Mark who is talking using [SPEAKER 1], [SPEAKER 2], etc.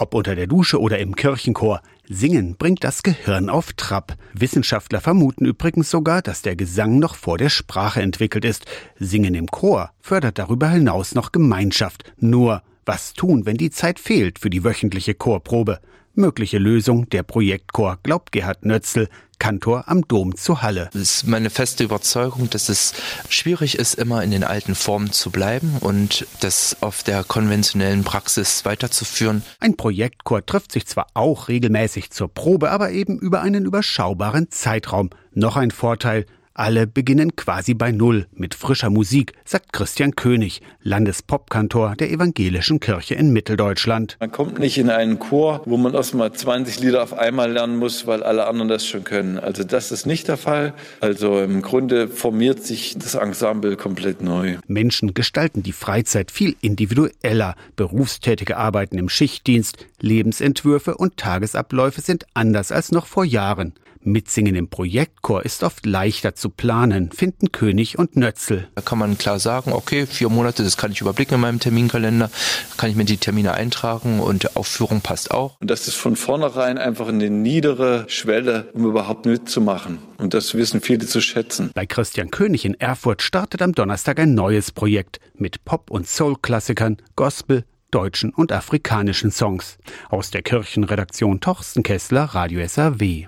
[SPEAKER 1] Ob unter der Dusche oder im Kirchenchor, Singen bringt das Gehirn auf Trab. Wissenschaftler vermuten übrigens sogar, dass der Gesang noch vor der Sprache entwickelt ist. Singen im Chor fördert darüber hinaus noch Gemeinschaft. Nur, was tun, wenn die Zeit fehlt für die wöchentliche Chorprobe? Mögliche Lösung der Projektchor, glaubt Gerhard Nötzel, Kantor am Dom zu Halle.
[SPEAKER 2] Es ist meine feste Überzeugung, dass es schwierig ist, immer in den alten Formen zu bleiben und das auf der konventionellen Praxis weiterzuführen.
[SPEAKER 1] Ein Projektchor trifft sich zwar auch regelmäßig zur Probe, aber eben über einen überschaubaren Zeitraum. Noch ein Vorteil, alle beginnen quasi bei Null mit frischer Musik, sagt Christian König, Landespopkantor der Evangelischen Kirche in Mitteldeutschland.
[SPEAKER 3] Man kommt nicht in einen Chor, wo man erstmal 20 Lieder auf einmal lernen muss, weil alle anderen das schon können. Also das ist nicht der Fall. Also im Grunde formiert sich das Ensemble komplett neu.
[SPEAKER 1] Menschen gestalten die Freizeit viel individueller. Berufstätige arbeiten im Schichtdienst, Lebensentwürfe und Tagesabläufe sind anders als noch vor Jahren. Mitsingen im Projektchor ist oft leichter zu planen, finden König und Nötzel.
[SPEAKER 2] Da kann man klar sagen, okay, vier Monate, das kann ich überblicken in meinem Terminkalender, kann ich mir die Termine eintragen und die Aufführung passt auch.
[SPEAKER 3] Und das ist von vornherein einfach eine niedere Schwelle, um überhaupt mitzumachen. Und das wissen viele zu schätzen.
[SPEAKER 1] Bei Christian König in Erfurt startet am Donnerstag ein neues Projekt mit Pop- und Soul-Klassikern, Gospel, deutschen und afrikanischen Songs. Aus der Kirchenredaktion Torsten Kessler, Radio SAW.